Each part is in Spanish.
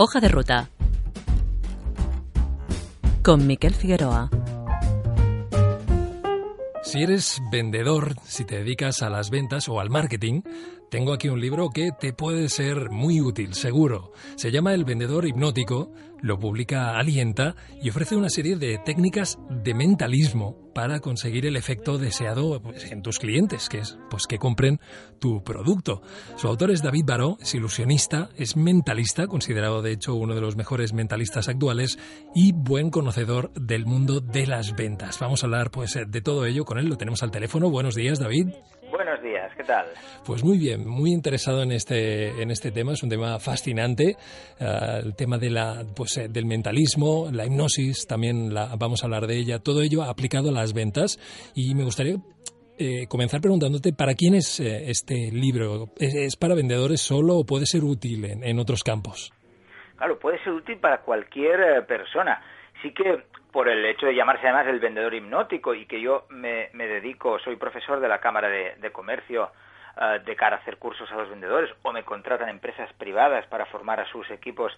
Hoja de ruta. Con Miquel Figueroa. Si eres vendedor, si te dedicas a las ventas o al marketing, tengo aquí un libro que te puede ser muy útil, seguro. Se llama El vendedor hipnótico, lo publica Alienta y ofrece una serie de técnicas de mentalismo para conseguir el efecto deseado pues, en tus clientes, que es pues que compren tu producto. Su autor es David Baró, es ilusionista, es mentalista, considerado de hecho uno de los mejores mentalistas actuales y buen conocedor del mundo de las ventas. Vamos a hablar pues de todo ello con él, lo tenemos al teléfono. Buenos días, David. Buenos días, ¿qué tal? Pues muy bien, muy interesado en este, en este tema, es un tema fascinante, uh, el tema de la, pues, eh, del mentalismo, la hipnosis, también la, vamos a hablar de ella, todo ello aplicado a las ventas y me gustaría eh, comenzar preguntándote, ¿para quién es eh, este libro? ¿Es, ¿Es, para vendedores solo o puede ser útil en, en otros campos? Claro, puede ser útil para cualquier eh, persona. Sí que por el hecho de llamarse además el vendedor hipnótico y que yo me, dedico, soy profesor de la Cámara de, Comercio uh, de cara a hacer cursos a los vendedores o me contratan empresas privadas para formar a sus equipos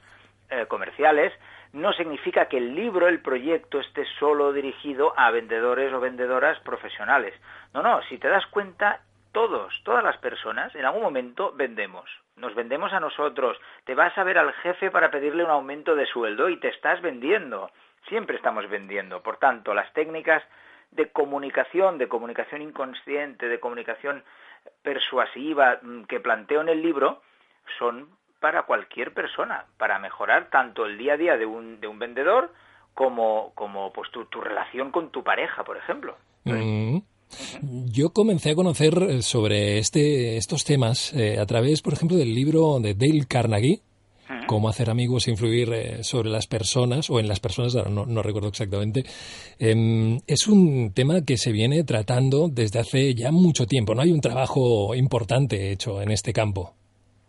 eh, comerciales, no significa que el libro, el proyecto, esté solo dirigido a vendedores o vendedoras profesionales. No, no, si te das cuenta, todos, todas las personas, en algún momento vendemos. Nos vendemos a nosotros. Te vas a ver al jefe para pedirle un aumento de sueldo y te estás vendiendo. Siempre estamos vendiendo. Por tanto, las técnicas de comunicación, de comunicación inconsciente, de comunicación persuasiva mm, que planteo en el libro, son para cualquier persona, para mejorar tanto el día a día de un, de un vendedor como, como pues tu, tu, relación con tu pareja, por ejemplo. Mm. Yo comencé a conocer sobre este, estos temas eh, a través, por ejemplo, del libro de Dale Carnegie, cómo hacer amigos e influir eh, sobre las personas o en las personas, no, no recuerdo exactamente. Eh, es un tema que se viene tratando desde hace ya mucho tiempo, ¿no? Hay un trabajo importante hecho en este campo.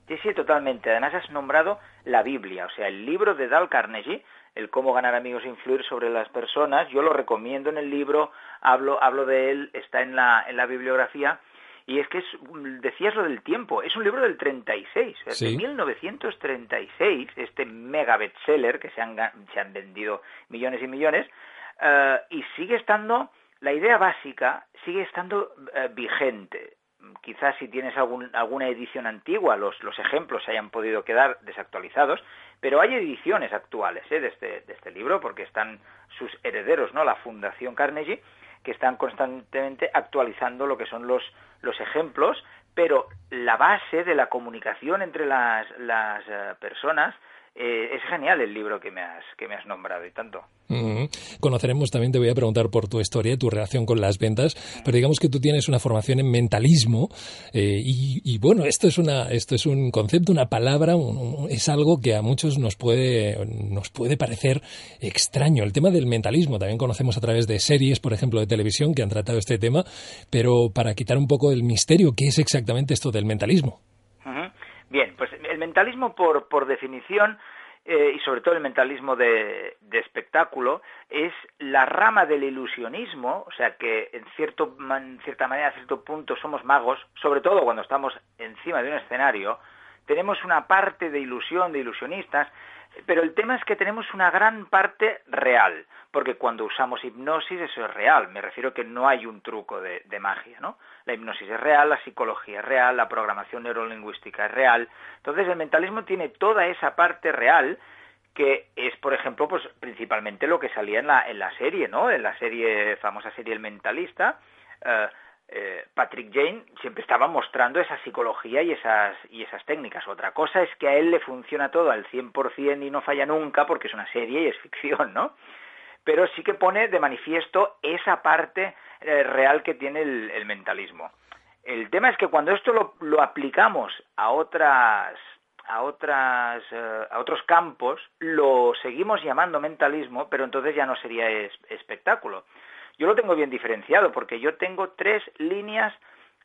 Sí, sí, totalmente. Además has nombrado la Biblia, o sea, el libro de Dale Carnegie, el cómo ganar amigos e influir sobre las personas. Yo lo recomiendo en el libro, hablo, hablo de él, está en la, en la bibliografía. Y es que es, decías lo del tiempo, es un libro del 36, Sí. de 1936, este mega bestseller que se han, se han vendido millones y millones, uh, y sigue estando, la idea básica sigue estando uh, vigente. Quizás si tienes algún, alguna edición antigua, los, los ejemplos se hayan podido quedar desactualizados, pero hay ediciones actuales ¿eh? de, este, de este libro, porque están sus herederos, ¿no? La Fundación Carnegie, que están constantemente actualizando lo que son los, los ejemplos, pero la base de la comunicación entre las, las uh, personas eh, es genial el libro que me has, que me has nombrado y tanto. Conoceremos también, te voy a preguntar por tu historia, tu relación con las ventas, pero digamos que tú tienes una formación en mentalismo eh, y, bueno, esto es, una, esto es un concepto, una palabra, es algo que a muchos nos puede, nos puede parecer extraño. El tema del mentalismo también conocemos a través de series, por ejemplo, de televisión que han tratado este tema, pero para quitar un poco el misterio, ¿qué es exactamente esto del mentalismo? Bien, pues el mentalismo por, definición eh, y sobre todo el mentalismo de, de, espectáculo, es la rama del ilusionismo, o sea que en, cierto, en cierta manera, a cierto punto somos magos, sobre todo cuando estamos encima de un escenario, tenemos una parte de ilusión, de ilusionistas, pero el tema es que tenemos una gran parte real, porque cuando usamos hipnosis eso es real, me refiero que no hay un truco de, magia, ¿no? La hipnosis es real, la psicología es real, la programación neurolingüística es real, entonces el mentalismo tiene toda esa parte real que es, por ejemplo, pues principalmente lo que salía en la, en la serie, ¿no? En la serie, famosa serie El Mentalista, uh, eh, Patrick Jane siempre estaba mostrando esa psicología y esas, y esas técnicas. Otra cosa es que a él le funciona todo al 100% y no falla nunca porque es una serie y es ficción, ¿no? Pero sí que pone de manifiesto esa parte eh, real que tiene el, el, mentalismo. El tema es que cuando esto lo, lo aplicamos a otras, a otras eh, a otros campos, lo seguimos llamando mentalismo, pero entonces ya no sería espectáculo. Yo lo tengo bien diferenciado porque yo tengo tres líneas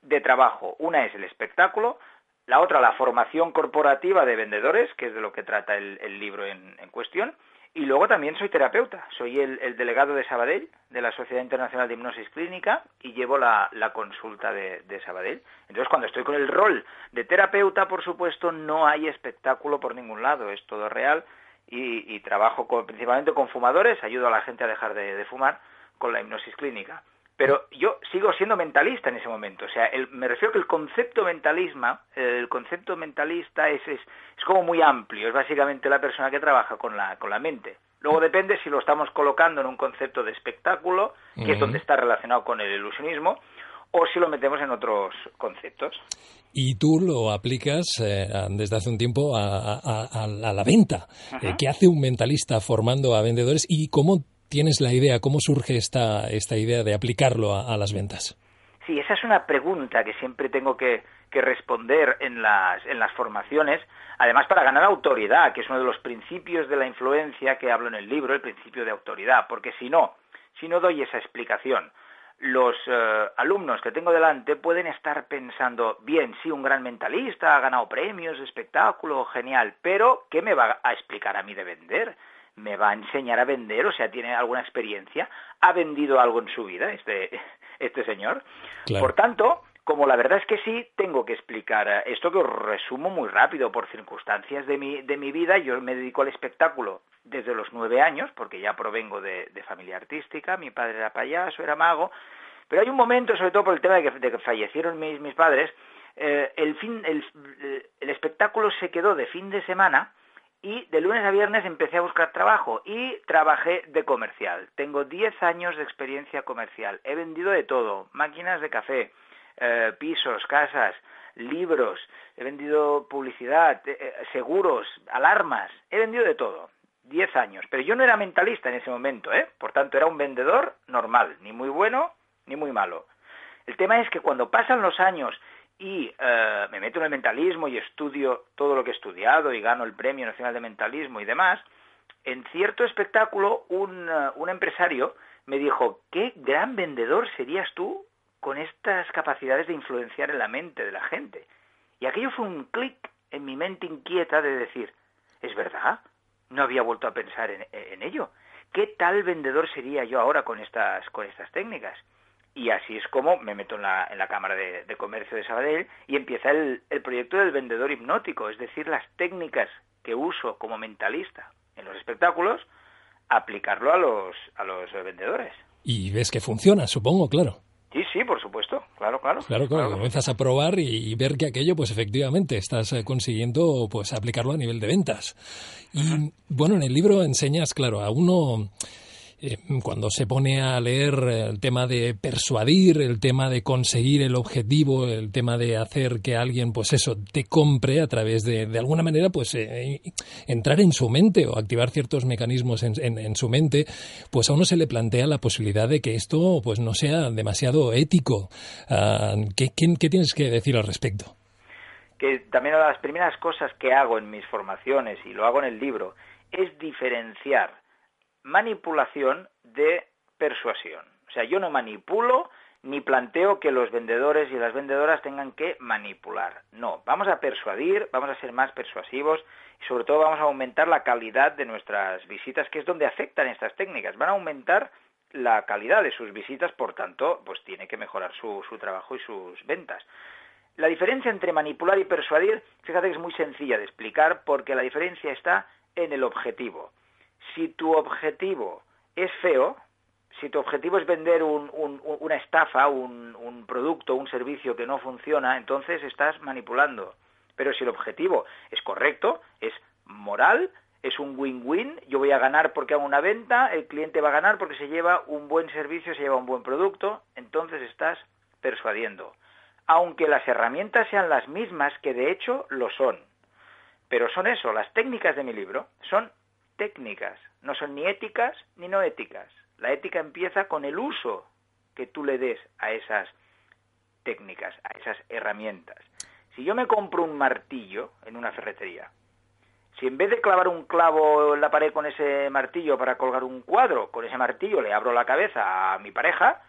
de trabajo. Una es el espectáculo, la otra la formación corporativa de vendedores, que es de lo que trata el, libro en cuestión, y luego también soy terapeuta, soy el, delegado de Sabadell, de la Sociedad Internacional de Hipnosis Clínica, y llevo la, consulta de, Sabadell. Entonces, cuando estoy con el rol de terapeuta, por supuesto, no hay espectáculo por ningún lado, es todo real, y, trabajo principalmente con fumadores, ayudo a la gente a dejar de, fumar con la hipnosis clínica. Pero yo sigo siendo mentalista en ese momento. O sea, me refiero que el concepto mentalismo, el concepto mentalista es, es, es, como muy amplio. Es básicamente la persona que trabaja con la, con la mente. Luego depende si lo estamos colocando en un concepto de espectáculo, que es donde está relacionado con el ilusionismo, o si lo metemos en otros conceptos. Y tú lo aplicas eh, desde hace un tiempo a, a, la venta. Eh, ¿Qué hace un mentalista formando a vendedores y cómo tienes la idea? ¿Cómo surge esta, esta idea de aplicarlo a, las ventas? Sí, esa es una pregunta que siempre tengo que, responder en las, en las formaciones, además para ganar autoridad, que es uno de los principios de la influencia que hablo en el libro, el principio de autoridad, porque si no, si no doy esa explicación, los eh, alumnos que tengo delante pueden estar pensando, bien, sí, un gran mentalista, ha ganado premios, espectáculo, genial, pero ¿qué me va a explicar a mí de vender? Me va a enseñar a vender, o sea, tiene alguna experiencia, ha vendido algo en su vida este, este señor. Por tanto, como la verdad es que sí, tengo que explicar eh, esto que os resumo muy rápido por circunstancias de mi, de mi vida. Yo me dedico al espectáculo desde los nueve años, porque ya provengo de, familia artística, mi padre era payaso, era mago, pero hay un momento, sobre todo por el tema de que, fallecieron mis, mis padres, eh, el, fin, el, el espectáculo se quedó de fin de semana, y de lunes a viernes empecé a buscar trabajo y trabajé de comercial. Tengo 10 años de experiencia comercial. He vendido de todo, máquinas de café, eh, pisos, casas, libros, he vendido publicidad, eh, eh, seguros, alarmas, he vendido de todo. 10 años, pero yo no era mentalista en ese momento, ¿eh? Por tanto, era un vendedor normal, ni muy bueno ni muy malo. El tema es que cuando pasan los años y eh, me meto en el mentalismo y estudio todo lo que he estudiado y gano el Premio Nacional de Mentalismo y demás, en cierto espectáculo un, eh, un empresario me dijo, qué gran vendedor serías tú con estas capacidades de influenciar en la mente de la gente. Y aquello fue un clic en mi mente inquieta de decir, es verdad, no había vuelto a pensar en, en ello. ¿Qué tal vendedor sería yo ahora con estas, con estas técnicas? Y así es como me meto en la, en la Cámara de, Comercio de Sabadell y empieza el, el proyecto del vendedor hipnótico, es decir, las técnicas que uso como mentalista en los espectáculos, aplicarlo a los, a los vendedores. Y ves que funciona, supongo, claro. Sí, sí, por supuesto, claro, claro. Claro, claro, comienzas a probar y, ver que aquello, pues efectivamente, estás eh, consiguiendo pues aplicarlo a nivel de ventas. Y bueno, en el libro enseñas, claro, a uno eh, cuando se pone a leer el tema de persuadir, el tema de conseguir el objetivo, el tema de hacer que alguien, pues eso, te compre a través de, de alguna manera, pues eh, entrar en su mente o activar ciertos mecanismos en, en, su mente, pues a uno se le plantea la posibilidad de que esto, pues no sea demasiado ético. Ah, ¿qué, qué tienes que decir al respecto? Que también una de las primeras cosas que hago en mis formaciones, y lo hago en el libro, es diferenciar manipulación de persuasión. O sea, yo no manipulo ni planteo que los vendedores y las vendedoras tengan que manipular. No, vamos a persuadir, vamos a ser más persuasivos y sobre todo vamos a aumentar la calidad de nuestras visitas, que es donde afectan estas técnicas. Van a aumentar la calidad de sus visitas, por tanto, pues tiene que mejorar su, trabajo y sus ventas. La diferencia entre manipular y persuadir, fíjate que es muy sencilla de explicar porque la diferencia está en el objetivo si tu objetivo es feo, si tu objetivo es vender una estafa, un, un producto, un servicio que no funciona, entonces estás manipulando. Pero si el objetivo es correcto, es moral, es un win-win, yo voy a ganar porque hago una venta, el cliente va a ganar porque se lleva un buen servicio, se lleva un buen producto, entonces estás persuadiendo. Aunque las herramientas sean las mismas, que de hecho lo son. Pero son eso, las técnicas de mi libro son técnicas, no son ni éticas ni no éticas. La ética empieza con el uso que tú le des a esas técnicas, a esas herramientas. Si yo me compro un martillo en una ferretería, si en vez de clavar un clavo en la pared con ese martillo para colgar un cuadro, con ese martillo le abro la cabeza a mi pareja,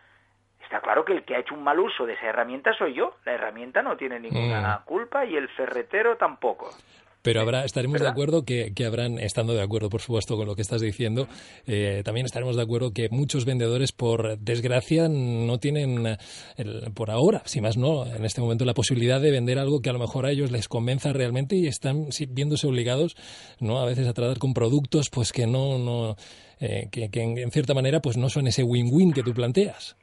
está claro que el que ha hecho un mal uso de esa herramienta soy yo. La herramienta no tiene ninguna mm. culpa y el ferretero tampoco. Pero habrá, estaremos de acuerdo que, habrán, estando de acuerdo, por supuesto, con lo que estás diciendo, eh, también estaremos de acuerdo que muchos vendedores, por desgracia, no tienen, por ahora, si más no, en este momento, la posibilidad de vender algo que a lo mejor a ellos les convenza realmente y están viéndose obligados, ¿no? A veces a tratar con productos, pues que no, no, eh, que, que en, en cierta manera, pues no son ese win-win que tú planteas.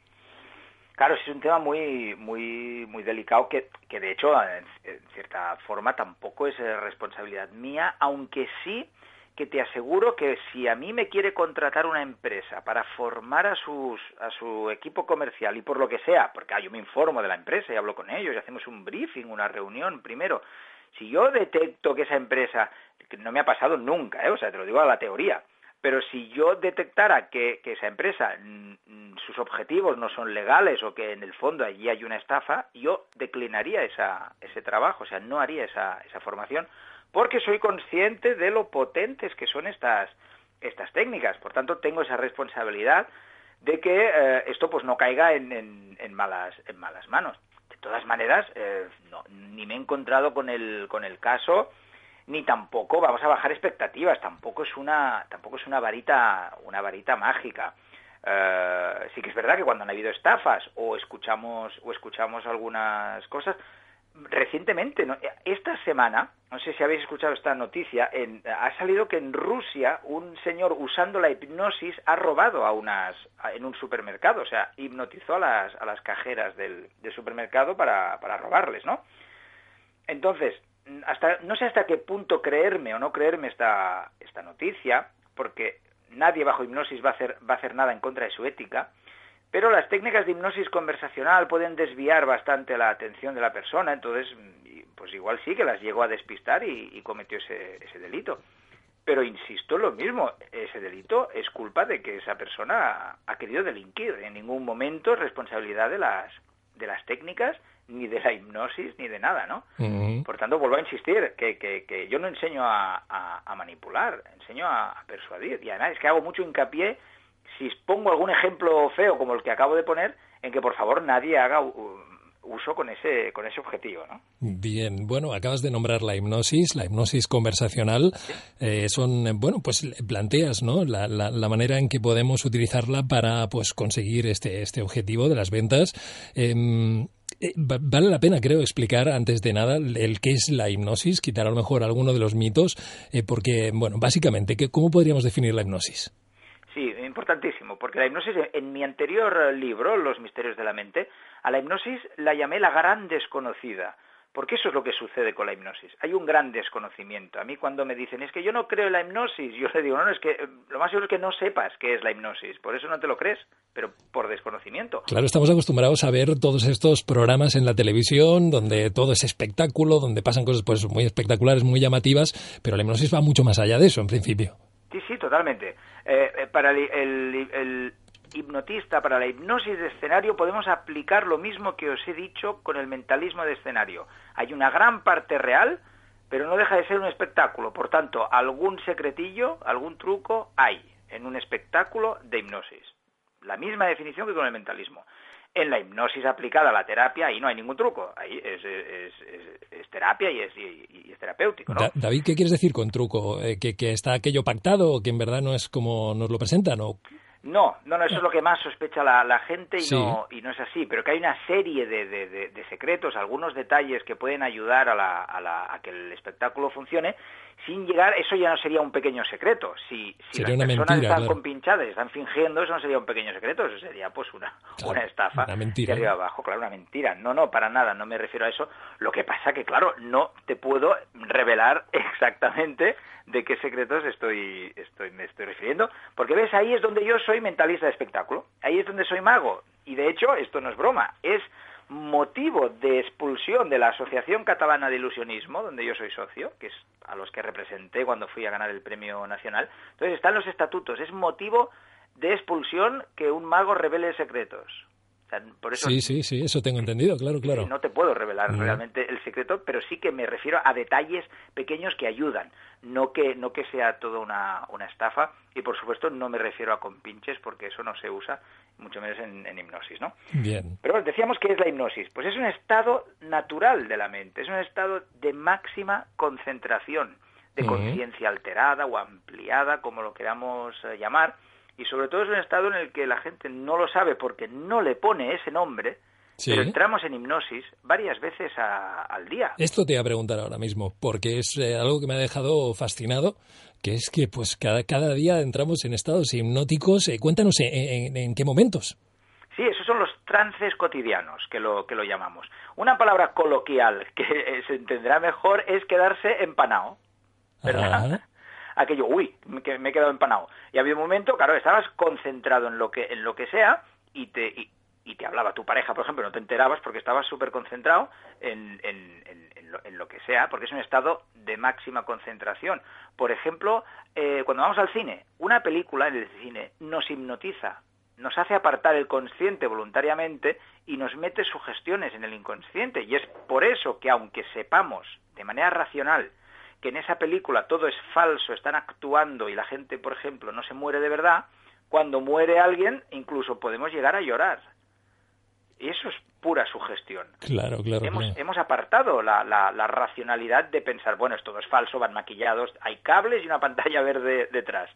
Claro, es un tema muy, muy, muy delicado que, que de hecho, en, cierta forma, tampoco es eh, responsabilidad mía, aunque sí que te aseguro que si a mí me quiere contratar una empresa para formar a, sus, a su equipo comercial y por lo que sea, porque ah, yo me informo de la empresa y hablo con ellos y hacemos un briefing, una reunión primero, si yo detecto que esa empresa, que no me ha pasado nunca, ¿eh? o sea, te lo digo a la teoría, pero si yo detectara que, esa empresa, mm, mm, sus objetivos no son legales o que en el fondo allí hay una estafa, yo declinaría esa, ese trabajo, o sea, no haría esa, esa formación, porque soy consciente de lo potentes que son estas, estas técnicas. Por tanto, tengo esa responsabilidad de que eh, esto pues no caiga en, en, malas, en malas manos. De todas maneras, eh, no, ni me he encontrado con el, con el caso ni tampoco vamos a bajar expectativas, tampoco es una, tampoco es una varita, una varita mágica. Eh, sí que es verdad que cuando han habido estafas o escuchamos, o escuchamos algunas cosas, recientemente, esta semana, no sé si habéis escuchado esta noticia, ha salido que en Rusia un señor usando la hipnosis ha robado a unas, en un supermercado, o sea, hipnotizó a las, a las cajeras del, del supermercado para, para robarles, ¿no? Entonces, hasta, no sé hasta qué punto creerme o no creerme esta, esta noticia, porque nadie bajo hipnosis va a, hacer, va a hacer nada en contra de su ética, pero las técnicas de hipnosis conversacional pueden desviar bastante la atención de la persona, entonces, pues igual sí que las llegó a despistar y, cometió ese, ese delito. Pero insisto, lo mismo, ese delito es culpa de que esa persona ha querido delinquir. En ningún momento es responsabilidad de las, de las técnicas ni de la hipnosis ni de nada, ¿no? Por tanto, vuelvo a insistir que, que, que yo no enseño a, a, manipular, enseño a, persuadir. Y además es que hago mucho hincapié, si pongo algún ejemplo feo como el que acabo de poner, en que por favor nadie haga uso con ese, con ese objetivo. ¿no? Bien, bueno, acabas de nombrar la hipnosis, la hipnosis conversacional. Eh, son, bueno, pues planteas ¿no? La, la, manera en que podemos utilizarla para pues, conseguir este, este objetivo de las ventas. Em, eh, vale la pena, creo, explicar antes de nada el qué es la hipnosis, quitar a lo mejor alguno de los mitos, eh, porque, bueno, básicamente, ¿cómo podríamos definir la hipnosis? Sí, importantísimo, porque la hipnosis, en mi anterior libro, Los misterios de la mente, a la hipnosis la llamé la gran desconocida porque eso es lo que sucede con la hipnosis. Hay un gran desconocimiento. A mí cuando me dicen, es que yo no creo en la hipnosis, yo le digo, no, no, es que eh, lo más seguro es que no sepas qué es la hipnosis. Por eso no te lo crees, pero por desconocimiento. Claro, estamos acostumbrados a ver todos estos programas en la televisión donde todo es espectáculo, donde pasan cosas pues muy espectaculares, muy llamativas, pero la hipnosis va mucho más allá de eso, en principio. Sí, sí, totalmente. Eh, eh, para el hipnotista, para la hipnosis de escenario, podemos aplicar lo mismo que os he dicho con el mentalismo de escenario. Hay una gran parte real, pero no deja de ser un espectáculo. Por tanto, algún secretillo, algún truco hay en un espectáculo de hipnosis. La misma definición que con el mentalismo. En la hipnosis aplicada a la terapia, ahí no hay ningún truco. Ahí es, terapia y es, es terapéutico. ¿no? David, ¿qué quieres decir con truco? Eh, ¿Que, ¿Que está aquello pactado o que en verdad no es como nos lo presentan? No, no, no, eso es lo que más sospecha la, gente y, no, y no es así, pero que hay una serie de, de, secretos, algunos detalles que pueden ayudar a, la, a, la, a, que el espectáculo funcione, sin llegar, eso ya no sería un pequeño secreto. Si, si las personas están compinchadas y están fingiendo, eso no sería un pequeño secreto, eso sería pues una, una estafa una mentira, de arriba abajo, claro, una mentira. No, no, para nada, no me refiero a eso. Lo que pasa que, claro, no te puedo revelar exactamente de qué secretos estoy, estoy, me estoy refiriendo, porque ves, ahí es donde yo soy mentalista de espectáculo, ahí es donde soy mago, y de hecho, esto no es broma, es motivo de expulsión de la Asociación Catalana de Ilusionismo, donde yo soy socio, que es a los que representé cuando fui a ganar el premio nacional. Entonces están los estatutos, es motivo de expulsión que un mago revele secretos. Por eso, sí, sí, sí, eso tengo entendido, claro, claro. No te puedo revelar realmente el secreto, pero sí que me refiero a detalles pequeños que ayudan, no que, no que sea toda una, una estafa, y por supuesto no me refiero a compinches, porque eso no se usa, mucho menos en, en hipnosis, ¿no? Bien. Pero decíamos que es la hipnosis. Pues es un estado natural de la mente, es un estado de máxima concentración, de conciencia alterada o ampliada, como lo queramos eh, llamar, y sobre todo es un estado en el que la gente no lo sabe porque no le pone ese nombre, pero entramos en hipnosis varias veces al día. Esto te voy a preguntar ahora mismo, porque es eh, algo que me ha dejado fascinado, que es que pues cada, cada día entramos en estados hipnóticos. Eh, cuéntanos en, qué momentos. Sí, esos son los trances cotidianos, que lo, que lo llamamos. Una palabra coloquial que se entenderá mejor es quedarse empanado, ¿verdad? Aquello, uy, que me he quedado empanado. Y había un momento, claro, estabas concentrado en lo que, en lo que sea y te, y, te hablaba tu pareja, por ejemplo, no te enterabas porque estabas súper concentrado en, en, en, lo, que sea, porque es un estado de máxima concentración. Por ejemplo, eh, cuando vamos al cine, una película en el cine nos hipnotiza, nos hace apartar el consciente voluntariamente y nos mete sugestiones en el inconsciente. Y es por eso que aunque sepamos de manera racional que en esa película todo es falso, están actuando y la gente, por ejemplo, no se muere de verdad, cuando muere alguien incluso podemos llegar a llorar. Y eso es pura sugestión. Claro, claro. Hemos, hemos apartado la, la, racionalidad de pensar, bueno, esto es falso, van maquillados, hay cables y una pantalla verde detrás.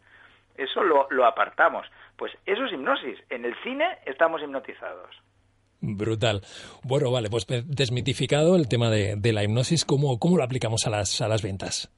Eso lo, lo apartamos. Pues eso es hipnosis. En el cine estamos hipnotizados. Brutal. Bueno, vale, pues desmitificado el tema de, la hipnosis, ¿cómo, ¿cómo, lo aplicamos a las, a las ventas?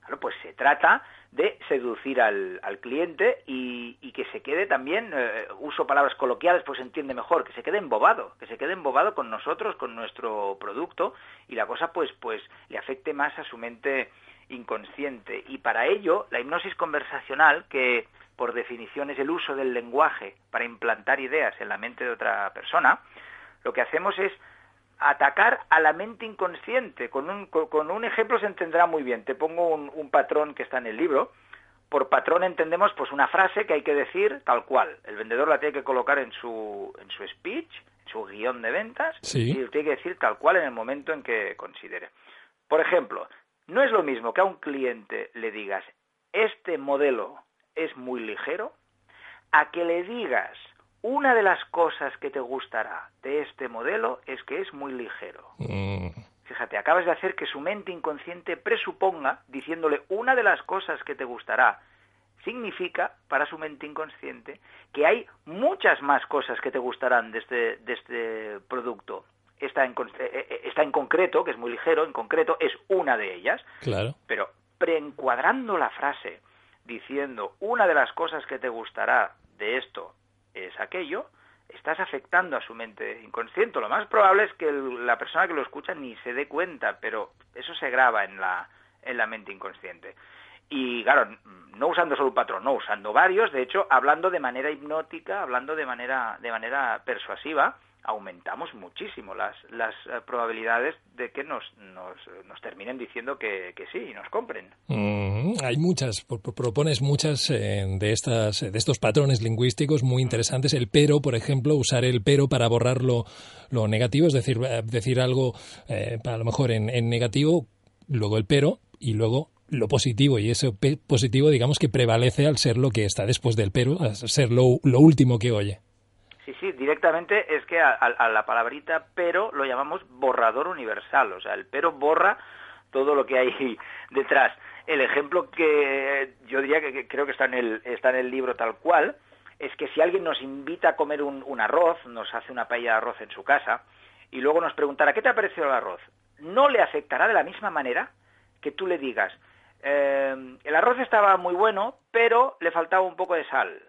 Claro, pues se trata de seducir al, al cliente y, que se quede también, eh, uso palabras coloquiales, pues se entiende mejor, que se quede embobado, que se quede embobado con nosotros, con nuestro producto y la cosa pues, pues le afecte más a su mente inconsciente. Y para ello, la hipnosis conversacional, que por definición es el uso del lenguaje para implantar ideas en la mente de otra persona, lo que hacemos es atacar a la mente inconsciente. Con un, con un ejemplo se entenderá muy bien. Te pongo un, patrón que está en el libro. Por patrón entendemos pues una frase que hay que decir tal cual. El vendedor la tiene que colocar en su, en su speech, en su guion de ventas, y lo tiene que decir tal cual en el momento en que considere. Por ejemplo, no es lo mismo que a un cliente le digas, este modelo es muy ligero, a que le digas una de las cosas que te gustará de este modelo es que es muy ligero. Mm. Fíjate, acabas de hacer que su mente inconsciente presuponga, diciéndole una de las cosas que te gustará, significa para su mente inconsciente que hay muchas más cosas que te gustarán de este, de este producto. Esta en, eh, eh, esta en concreto, que es muy ligero, en concreto, es una de ellas. Claro. Pero preencuadrando la frase diciendo una de las cosas que te gustará de esto es aquello, estás afectando a su mente inconsciente. Lo más probable es que la persona que lo escucha ni se dé cuenta, pero eso se graba en la, en la mente inconsciente. Y claro, no usando solo un patrón, no, usando varios, de hecho, hablando de manera hipnótica, hablando de manera, de manera persuasiva, aumentamos muchísimo las, las eh, probabilidades de que nos, nos, nos terminen diciendo que, que, sí y nos compren. Mm, hay muchas, propones muchas eh, de, estas, de estos patrones lingüísticos muy interesantes. El pero, por ejemplo, usar el pero para borrar lo, lo negativo, es decir, eh, decir algo a lo mejor en, en negativo, luego el pero y luego lo positivo y ese positivo digamos que prevalece al ser lo que está después del pero, al ser lo, lo último que oye. Sí, directamente es que a, la palabrita pero lo llamamos borrador universal, o sea, el pero borra todo lo que hay detrás. El ejemplo que yo diría que, creo que está en, el, está en el libro tal cual, es que si alguien nos invita a comer un, arroz, nos hace una paella de arroz en su casa, y luego nos preguntará, ¿qué te ha parecido el arroz? No le afectará de la misma manera que tú le digas, eh, el arroz estaba muy bueno, pero le faltaba un poco de sal.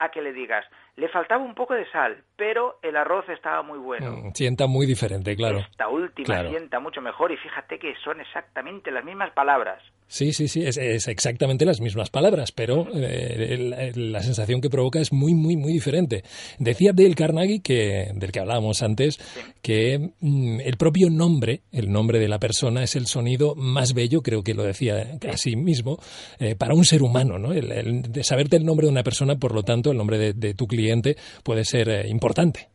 A que le digas, le faltaba un poco de sal, pero el arroz estaba muy bueno. Mm, sienta muy diferente, claro. Esta última sienta mucho mejor y fíjate que son exactamente las mismas palabras. Sí, sí, sí, es, exactamente las mismas palabras, pero eh, la sensación que provoca es muy, muy, muy diferente. Decía Dale Carnegie, que, del que hablábamos antes, que mm, el propio nombre, el nombre de la persona, es el sonido más bello, creo que lo decía así mismo, eh, para un ser humano, ¿no? El, de saberte el nombre de una persona, por lo tanto, el nombre de, tu cliente puede ser eh, importante.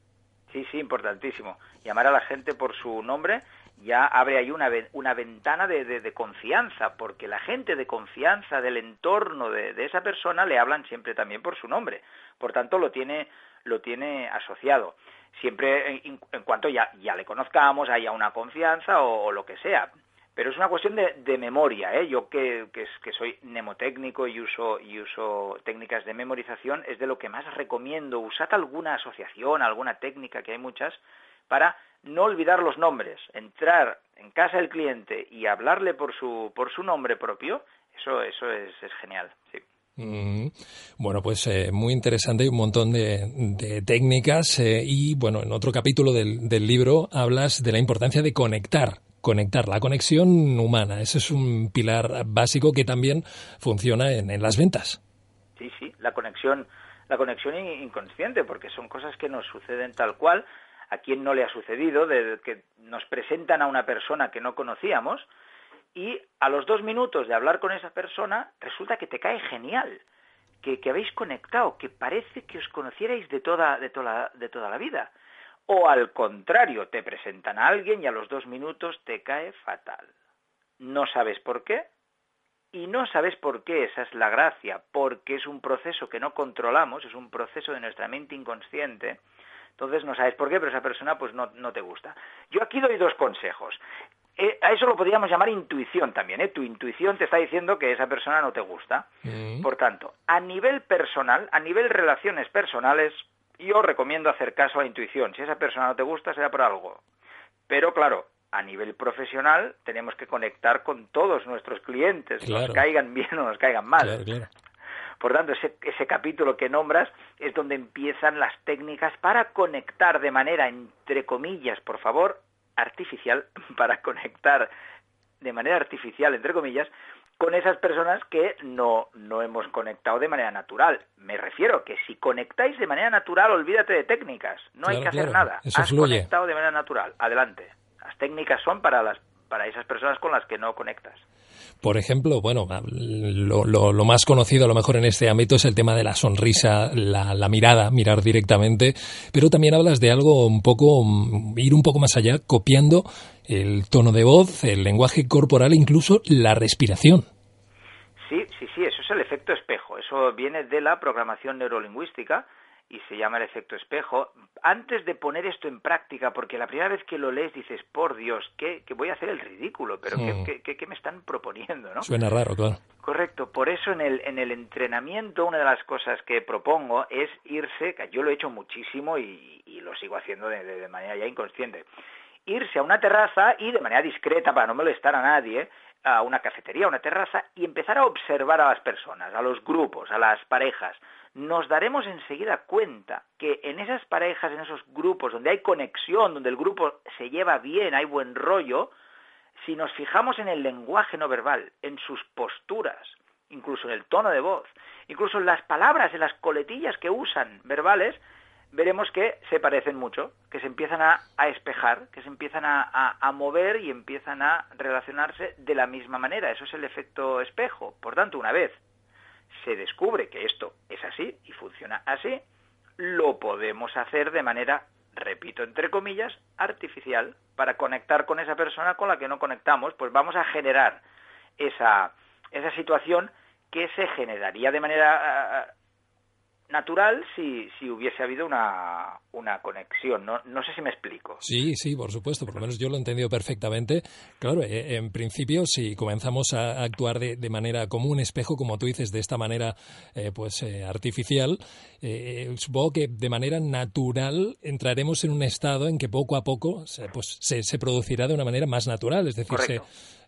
Sí, sí, importantísimo. Llamar a la gente por su nombre ya abre ahí una, una ventana de, de, confianza, porque la gente de confianza del entorno de, de, esa persona le hablan siempre también por su nombre. Por tanto, lo tiene, lo tiene asociado. Siempre en, en cuanto ya, ya le conozcamos, haya una confianza o lo que sea. Pero es una cuestión de, memoria, ¿eh? Yo que, que, soy mnemotécnico y uso, y uso técnicas de memorización, es de lo que más recomiendo. Usad alguna asociación, alguna técnica, que hay muchas, para no olvidar los nombres. Entrar en casa del cliente y hablarle por su, por su nombre propio, eso, eso es, es genial, sí. Bueno, pues eh, muy interesante, un montón de, técnicas eh, y bueno, en otro capítulo del libro hablas de la importancia de conectar conectar, la conexión humana. Ese es un pilar básico que también funciona en, en, las ventas. Sí, sí, la conexión, la conexión inconsciente, porque son cosas que nos suceden tal cual. A quien no le ha sucedido, de que nos presentan a una persona que no conocíamos y a los dos minutos de hablar con esa persona resulta que te cae genial, que, que habéis conectado, que parece que os conocierais de toda, de toda, de toda la vida. O al contrario, te presentan a alguien y a los dos minutos te cae fatal. No sabes por qué y no sabes por qué, esa es la gracia, porque es un proceso que no controlamos, es un proceso de nuestra mente inconsciente. Entonces no sabes por qué, pero esa persona pues no, no te gusta. Yo aquí doy dos consejos. Eh, a eso lo podríamos llamar intuición también. ¿eh? Tu intuición te está diciendo que esa persona no te gusta. Mm. Por tanto, a nivel personal, a nivel relaciones personales, yo recomiendo hacer caso a la intuición. Si esa persona no te gusta, será por algo. Pero claro, a nivel profesional tenemos que conectar con todos nuestros clientes, claro. nos caigan bien o nos caigan mal. Claro, claro. Por tanto, ese, ese capítulo que nombras es donde empiezan las técnicas para conectar de manera, entre comillas, por favor, artificial, para conectar de manera artificial, entre comillas, con esas personas que no, no hemos conectado de manera natural. Me refiero que si conectáis de manera natural, olvídate de técnicas. No claro, hay que hacer claro. nada. Eso Has fluye. conectado de manera natural. Adelante. Las técnicas son para las para esas personas con las que no conectas. Por ejemplo, bueno, lo, lo, lo, más conocido a lo mejor en este ámbito es el tema de la sonrisa, la, la, mirada, mirar directamente, pero también hablas de algo un poco, ir un poco más allá, copiando el tono de voz, el lenguaje corporal e incluso la respiración. Sí, sí, sí, eso es el efecto espejo, eso viene de la programación neurolingüística, y se llama el efecto espejo. Antes de poner esto en práctica, porque la primera vez que lo lees dices, por Dios, que, voy a hacer el ridículo, pero mm. ¿qué, qué, qué, me están proponiendo? ¿no? Suena raro, claro. Correcto, por eso en el, en el entrenamiento una de las cosas que propongo es irse, yo lo he hecho muchísimo y, y lo sigo haciendo de, de, de manera ya inconsciente, irse a una terraza y de manera discreta, para no molestar a nadie, a una cafetería, a una terraza, y empezar a observar a las personas, a los grupos, a las parejas, nos daremos enseguida cuenta que en esas parejas, en esos grupos donde hay conexión, donde el grupo se lleva bien, hay buen rollo, si nos fijamos en el lenguaje no verbal, en sus posturas, incluso en el tono de voz, incluso en las palabras, en las coletillas que usan verbales, veremos que se parecen mucho, que se empiezan a, a espejar, que se empiezan a, a, mover y empiezan a relacionarse de la misma manera. Eso es el efecto espejo. Por tanto, una vez se descubre que esto es así y funciona así, lo podemos hacer de manera, repito, entre comillas, artificial, para conectar con esa persona con la que no conectamos, pues vamos a generar esa, esa situación que se generaría de manera natural si, si hubiese habido una, una conexión. No, no, sé si me explico. Sí, sí, por supuesto. Por lo menos yo lo he entendido perfectamente. Claro, eh, en principio, si comenzamos a actuar de, de, manera como un espejo, como tú dices, de esta manera eh, pues eh, artificial, supongo que de manera natural entraremos en un estado en que poco a poco se, pues, se, se producirá de una manera más natural. Es decir, se,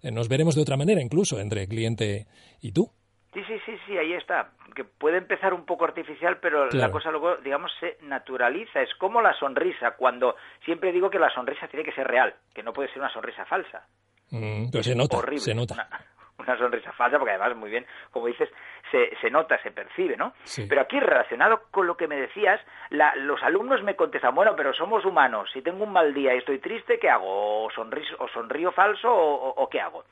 eh, nos veremos de otra manera incluso entre cliente y tú. Sí, sí, sí, sí, ahí está. Que puede empezar un poco artificial, pero claro. la cosa luego, digamos, se naturaliza. Es como la sonrisa, cuando siempre digo que la sonrisa tiene que ser real, que no puede ser una sonrisa falsa. Mm, pero se nota, horrible. se nota. Una, una, sonrisa falsa, porque además, muy bien, como dices, se, se nota, se percibe, ¿no? Sí. Pero aquí, relacionado con lo que me decías, la, los alumnos me contestan, bueno, pero somos humanos, si tengo un mal día y estoy triste, ¿qué hago? ¿O, sonriso, o sonrío falso o, o, o qué hago?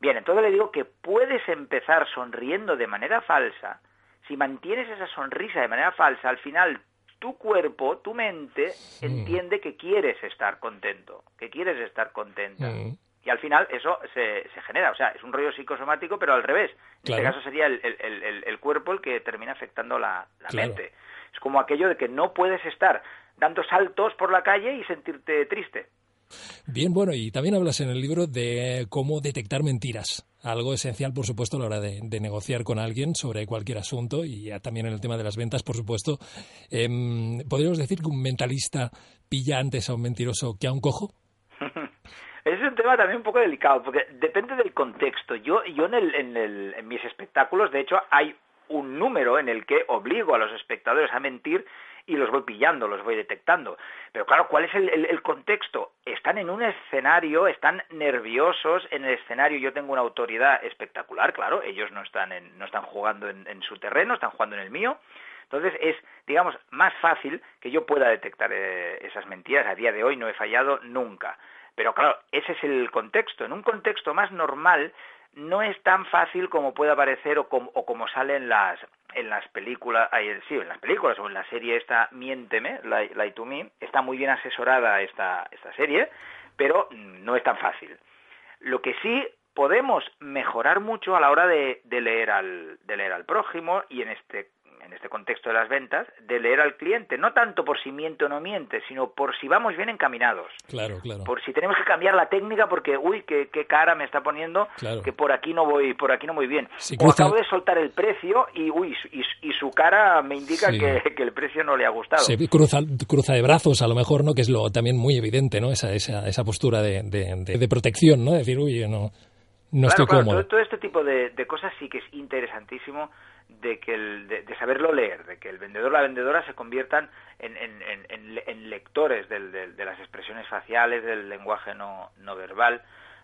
Bien, entonces le digo que puedes empezar sonriendo de manera falsa. Si mantienes esa sonrisa de manera falsa, al final tu cuerpo, tu mente, entiende que quieres estar contento, que quieres estar contenta. Y al final eso se, se, genera, o sea, es un rollo psicosomático, pero al revés. En este caso sería el, el- el- el cuerpo el que termina afectando la, la Claro. mente. Es como aquello de que no puedes estar dando saltos por la calle y sentirte triste. Bien, bueno, y también hablas en el libro de cómo detectar mentiras. Algo esencial, por supuesto, a la hora de, negociar con alguien sobre cualquier asunto y también en el tema de las ventas, por supuesto. Em, ¿Podríamos decir que un mentalista pilla antes a un mentiroso que a un cojo? Es un tema también un poco delicado, porque depende del contexto. Yo, yo en, el, en, el, en mis espectáculos, de hecho, hay un número en el que obligo a los espectadores a mentir y los voy pillando, los voy detectando. Pero claro, ¿cuál es el, contexto? Están en un escenario, están nerviosos en el escenario. Yo tengo una autoridad espectacular, claro, ellos no están, en- no están jugando en, su terreno, están jugando en el mío. Entonces es, digamos, más fácil que yo pueda detectar eh, esas mentiras. A día de hoy no he fallado nunca. Pero claro, ese es el contexto. En un contexto más normal no es tan fácil como puede parecer o como, o como sale en las en las películas, sí, en las películas o en la serie esta Miénteme, Lie to Me, está muy bien asesorada esta, esta serie, pero no es tan fácil. Lo que sí podemos mejorar mucho a la hora de, de leer al de leer al prójimo y en este en este contexto de las ventas, de leer al cliente, no tanto por si miente o no miente, sino por si vamos bien encaminados Claro, claro. por si tenemos que cambiar la técnica porque uy qué, qué cara me está poniendo Claro. que por aquí no voy por aquí no voy bien o acabo de soltar el precio y uy y, y su cara me indica Sí. que, que el precio no le ha gustado Se cruza, cruza de brazos, a lo mejor, ¿no? Que es lo también muy evidente, ¿no? Esa, esa, esa postura de, de, de- de protección, ¿no? Decir, uy, no, no Claro, estoy claro, cómodo. Todo, todo este tipo de, de cosas sí que es interesantísimo de que el, de, de saberlo leer, de que el vendedor o la vendedora se conviertan en, en- en- en- lectores del- del- de las expresiones faciales, del lenguaje no, no verbal,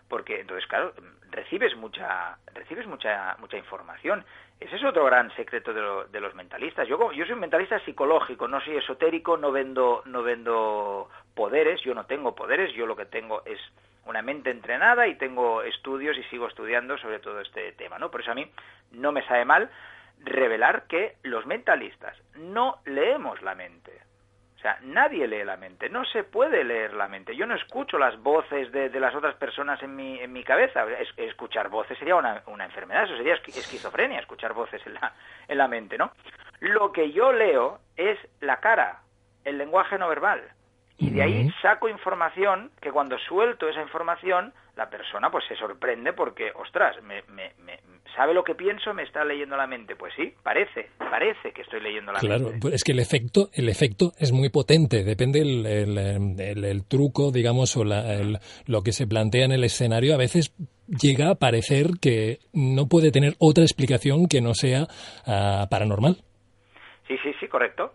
porque entonces claro recibes mucha recibes mucha mucha información. Ese es otro gran secreto de, lo- de los mentalistas. Yo yo soy un mentalista psicológico, no soy esotérico, no vendo no vendo poderes, yo no tengo poderes, yo lo que tengo es una mente entrenada y tengo estudios y sigo estudiando sobre todo este tema, ¿no? Por eso a mí no me sabe mal revelar que los mentalistas no leemos la mente. O sea, nadie lee la mente, no se puede leer la mente. Yo no escucho las voces de, de las otras personas en mi, en mi cabeza. Es- escuchar voces sería una, una enfermedad, eso sería esqui- esquizofrenia, escuchar voces en la, en la mente, ¿no? Lo que yo leo es la cara, el lenguaje no verbal. Y de ahí saco información que cuando suelto esa información, la persona pues se sorprende porque, ostras, me, me- me- ¿sabe lo que pienso? ¿Me está leyendo la mente? Pues sí, parece, parece que estoy leyendo la Claro, mente. pues es que el efecto, el efecto es muy potente, depende el, el, el- el truco, digamos, o la- el- lo que se plantea en el escenario, a veces llega a parecer que no puede tener otra explicación que no sea ah, paranormal. Sí, sí, sí, correcto.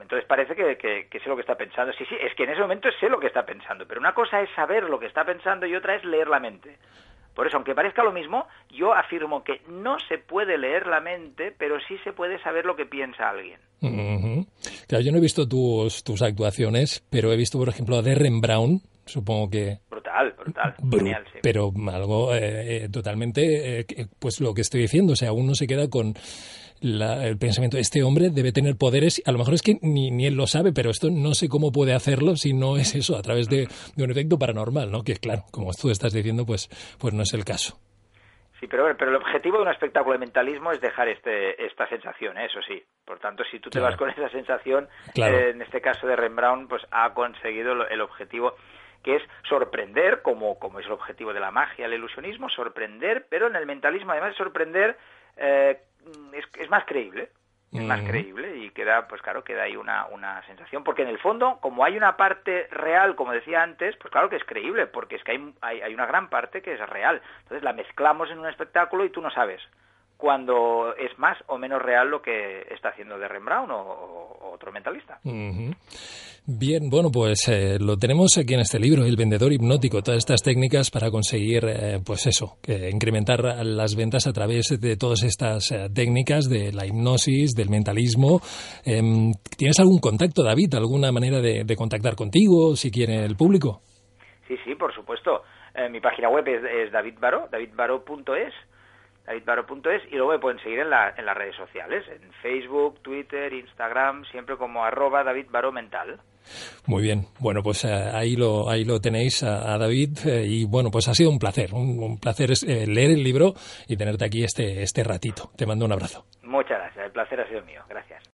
Entonces parece que, que- que sé lo que está pensando. Sí, sí, es que en ese momento sé lo que está pensando, pero una cosa es saber lo que está pensando y otra es leer la mente. Por eso, aunque parezca lo mismo, yo afirmo que no se puede leer la mente, pero sí se puede saber lo que piensa alguien. Ujú. Claro, yo no he visto tus, tus actuaciones, pero he visto, por ejemplo, a Derren Brown, supongo que Brutal, brutal, Bru- genial, sí. pero algo eh, eh, totalmente, eh, pues lo que estoy diciendo, o sea, uno se queda con la- el pensamiento, este hombre debe tener poderes, a lo mejor es que ni, ni él lo sabe, pero esto no sé cómo puede hacerlo si no es eso, a través de, de un efecto paranormal, ¿no? Que claro, como tú estás diciendo, pues, pues no es el caso. Sí, pero, pero el objetivo de un espectáculo de mentalismo es dejar este, esta sensación, ¿eh? eso sí. Por tanto, si tú te Claro. vas con esa sensación, Claro. eh, en este caso de Rembrandt, pues ha conseguido el objetivo que es sorprender, como, como es el objetivo de la magia, el ilusionismo, sorprender, pero en el mentalismo, además de sorprender, eh, es, es más creíble. Es más creíble y queda, pues claro, queda ahí una, una sensación. Porque en el fondo, como hay una parte real, como decía antes, pues claro que es creíble, porque es que hay, hay, hay una gran parte que es real. Entonces la mezclamos en un espectáculo y tú no sabes cuando es más o menos real lo que está haciendo de Rembrandt o, o otro mentalista. Bien, bueno, pues eh, lo tenemos aquí en este libro, El vendedor hipnótico, todas estas técnicas para conseguir, eh, pues eso, que incrementar las ventas a través de todas estas eh, técnicas de la hipnosis, del mentalismo. Em, ¿Tienes algún contacto, David? ¿Alguna manera de, de contactar contigo, si quiere el público? Sí, sí, por supuesto. Mi página web es, es David Baró, davidbaró.es davidbaro.es y luego me pueden seguir en, la, en las redes sociales, en Facebook, Twitter, Instagram, siempre como arroba davidbaromental. Muy bien, bueno, pues eh, ahí lo ahí lo tenéis a, David eh, y bueno, pues ha sido un placer, un, placer eh, leer el libro y tenerte aquí este este ratito. Te mando un abrazo. Muchas gracias, el placer ha sido mío, gracias.